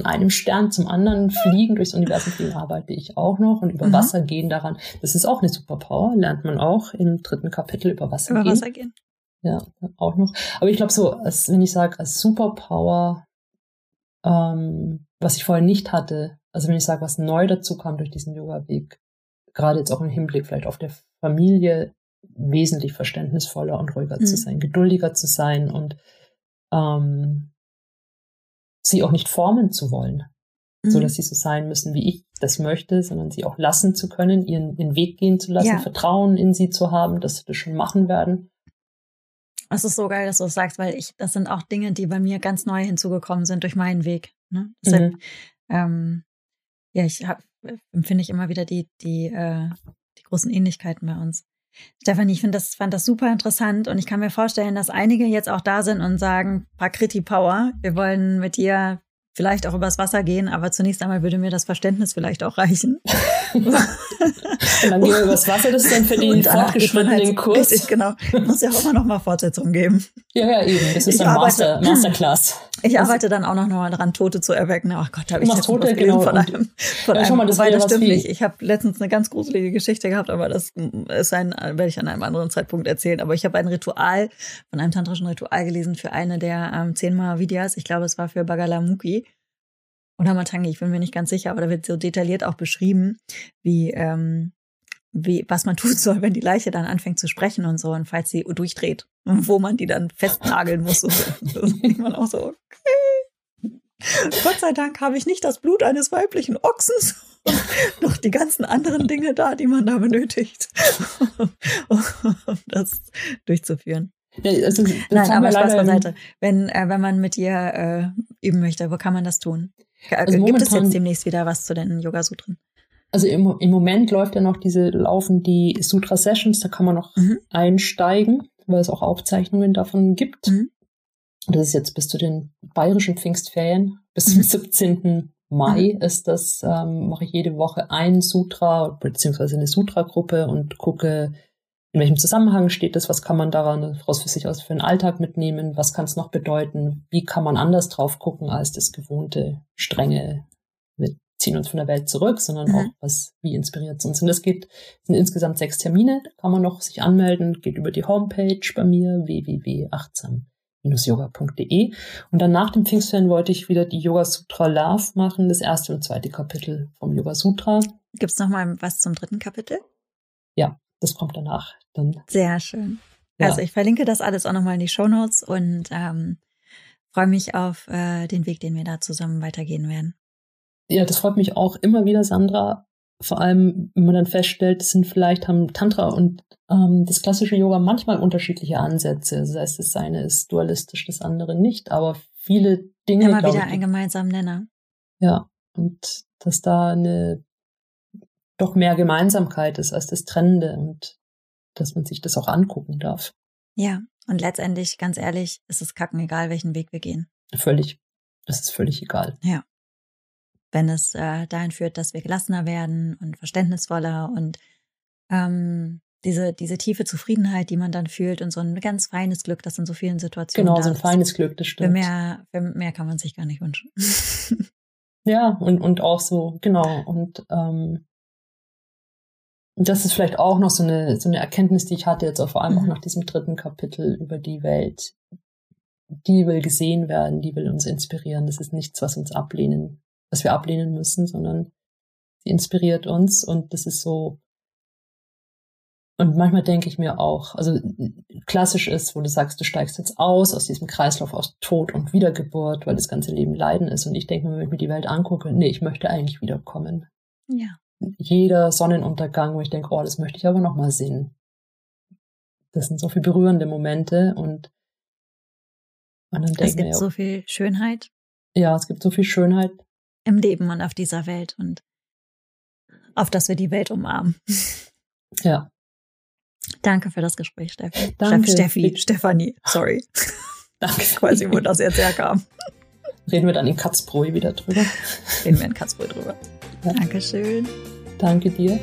Speaker 2: Von einem Stern zum anderen fliegen, durchs Universum fliegen, arbeite ich auch noch. Und über mhm. Wasser gehen daran. Das ist auch eine Superpower, lernt man auch im dritten Kapitel über Wasser über gehen. Wasser gehen. Ja, auch noch. Aber ich glaube so, als, wenn ich sage, als Superpower, ähm, was ich vorher nicht hatte, also wenn ich sage, was neu dazu kam durch diesen Yoga-Weg, gerade jetzt auch im Hinblick vielleicht auf der Familie, wesentlich verständnisvoller und ruhiger mhm. zu sein, geduldiger zu sein und ähm, sie auch nicht formen zu wollen, mhm. so dass sie so sein müssen, wie ich das möchte, sondern sie auch lassen zu können, ihren, ihren Weg gehen zu lassen, ja. Vertrauen in sie zu haben, dass sie das schon machen werden.
Speaker 1: Es ist so geil, dass du das sagst, weil ich, das sind auch Dinge, die bei mir ganz neu hinzugekommen sind durch meinen Weg. Ne? Deshalb, mhm. ähm, ja, ich hab, empfinde ich immer wieder die, die, äh, die großen Ähnlichkeiten bei uns. Stefanie, ich finde das, fand das super interessant und ich kann mir vorstellen, dass einige jetzt auch da sind und sagen, Prakriti Power, wir wollen mit dir vielleicht auch übers Wasser gehen, aber zunächst einmal würde mir das Verständnis vielleicht auch reichen.
Speaker 2: und dann gehen wir übers Wasser, das ist dann für den fortgeschrittenen halt Kurs.
Speaker 1: Richtig, genau. Muss ja auch immer noch mal Fortsetzung geben.
Speaker 2: Ja, ja, eben. Das ist ich ein Master, Masterclass.
Speaker 1: Ich arbeite dann auch noch mal daran, Tote zu erwecken. Ach Gott, da habe ich jetzt
Speaker 2: Tote, genau.
Speaker 1: von einem. Von
Speaker 2: ja,
Speaker 1: einem
Speaker 2: mal, das
Speaker 1: wobei, das stimmt nicht. Ich habe letztens eine ganz gruselige Geschichte gehabt, aber das ist ein, werde ich an einem anderen Zeitpunkt erzählen. Aber ich habe ein Ritual von einem tantrischen Ritual gelesen für eine der ähm, zehnmal Vidyas. Ich glaube, es war für Bagalamukhi oder Matangi. Ich bin mir nicht ganz sicher, aber da wird so detailliert auch beschrieben, wie ähm, wie, was man tun soll, wenn die Leiche dann anfängt zu sprechen und so und falls sie durchdreht und wo man die dann festnageln muss. Und so. Das denkt man auch so, okay. Gott sei Dank habe ich nicht das Blut eines weiblichen Ochsens und noch die ganzen anderen Dinge da, die man da benötigt, um das durchzuführen.
Speaker 2: Also,
Speaker 1: Nein, aber Spaß beiseite. Wenn, äh, wenn man mit dir äh, üben möchte, wo kann man das tun? Äh,
Speaker 2: Also
Speaker 1: Gibt es
Speaker 2: momentan-
Speaker 1: jetzt demnächst wieder was zu den Yoga-Sutren?
Speaker 2: Also im, im Moment läuft ja noch diese, laufen die Sutra Sessions, da kann man noch
Speaker 1: Mhm.
Speaker 2: einsteigen, weil es auch Aufzeichnungen davon gibt.
Speaker 1: Mhm.
Speaker 2: Das ist jetzt bis zu den bayerischen Pfingstferien, bis zum
Speaker 1: Mhm.
Speaker 2: 17. Mai ist das, ähm, mache ich jede Woche ein Sutra, beziehungsweise eine Sutra-Gruppe und gucke, in welchem Zusammenhang steht das, was kann man daran raus für sich aus für den Alltag mitnehmen, was kann es noch bedeuten, wie kann man anders drauf gucken als das gewohnte, strenge, wir ziehen uns von der Welt zurück, sondern
Speaker 1: Mhm.
Speaker 2: auch was, wie inspiriert es uns. Und das geht, sind insgesamt sechs Termine, da kann man noch sich anmelden, geht über die Homepage bei mir, www.achtsam-yoga.de. Und dann nach dem Pfingstferien wollte ich wieder die Yoga Sutra Love machen, das erste und zweite Kapitel vom Yoga Sutra.
Speaker 1: Gibt es noch mal was zum dritten Kapitel?
Speaker 2: Das kommt danach. Dann,
Speaker 1: Sehr schön.
Speaker 2: ja.
Speaker 1: Also ich verlinke das alles auch nochmal in die Shownotes und ähm, freue mich auf äh, den Weg, den wir da zusammen weitergehen werden.
Speaker 2: ja, das freut mich auch immer wieder, Sandra. Vor allem, wenn man dann feststellt, es sind vielleicht haben Tantra und ähm, das klassische Yoga manchmal unterschiedliche Ansätze. Das heißt, das eine ist dualistisch, das andere nicht, aber viele Dinge,
Speaker 1: Immer wieder
Speaker 2: ich,
Speaker 1: einen gemeinsamen Nenner.
Speaker 2: Ja, und dass da eine doch mehr Gemeinsamkeit ist als das Trennende und dass man sich das auch angucken darf.
Speaker 1: Ja, und letztendlich, ganz ehrlich, ist es kacken egal, welchen Weg wir gehen.
Speaker 2: Völlig. Das ist völlig egal.
Speaker 1: Wenn es äh, dahin führt, dass wir gelassener werden und verständnisvoller und ähm, diese, diese tiefe Zufriedenheit, die man dann fühlt und so ein ganz feines Glück, das in so vielen Situationen
Speaker 2: Genau, so ein feines Glück, das
Speaker 1: Für
Speaker 2: stimmt.
Speaker 1: mehr, für mehr kann man sich gar nicht wünschen.
Speaker 2: Ja, und, und auch so, genau. Und ähm, das ist vielleicht auch noch so eine, so eine Erkenntnis, die ich hatte, jetzt auch vor allem auch
Speaker 1: Mhm.
Speaker 2: nach diesem dritten Kapitel über die Welt. Die will gesehen werden, die will uns inspirieren. Das ist nichts, was uns ablehnen, was wir ablehnen müssen, sondern sie inspiriert uns und das ist so. Und manchmal denke ich mir auch, also klassisch ist, wo du sagst, du steigst jetzt aus aus diesem Kreislauf aus Tod und Wiedergeburt, weil das ganze Leben Leiden ist. Und ich denke mir, wenn ich mir die Welt angucke, nee, ich möchte eigentlich wiederkommen.
Speaker 1: ja.
Speaker 2: Jeder Sonnenuntergang, wo ich denke, oh, das möchte ich aber noch mal sehen. Das sind so viele berührende Momente und, und dann
Speaker 1: Es gibt
Speaker 2: mir,
Speaker 1: so viel Schönheit
Speaker 2: ja, es gibt so viel Schönheit.
Speaker 1: im Leben und auf dieser Welt und auf das wir die Welt umarmen.
Speaker 2: Ja,
Speaker 1: Danke für das Gespräch, Steffi.
Speaker 2: Danke.
Speaker 1: Steff- Steffi. Stefanie, sorry.
Speaker 2: danke.
Speaker 1: Ich weiß nicht, wo das jetzt herkam.
Speaker 2: Reden wir dann in Katzbräu wieder drüber.
Speaker 1: Reden wir in Katzbrühe drüber.
Speaker 2: Ja.
Speaker 1: Dankeschön.
Speaker 2: Danke dir.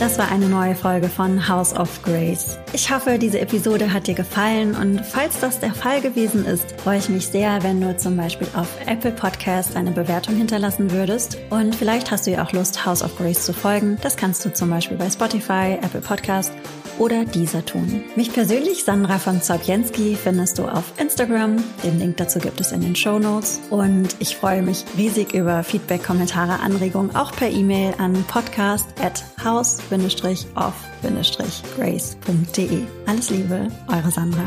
Speaker 1: Das war eine neue Folge von House of Grace. Ich hoffe, diese Episode hat dir gefallen und falls das der Fall gewesen ist, freue ich mich sehr, wenn du zum Beispiel auf Apple Podcast eine Bewertung hinterlassen würdest. Und vielleicht hast du ja auch Lust, House of Grace zu folgen. Das kannst du zum Beispiel bei Spotify, Apple Podcast oder dieser tun. Mich persönlich, Sandra von Zobjenski, findest du auf Instagram. Den Link dazu gibt es in den Show Notes. Und ich freue mich riesig über Feedback, Kommentare, Anregungen, auch per E-Mail an podcast at house-of-grace.de. Alles Liebe, eure Sandra.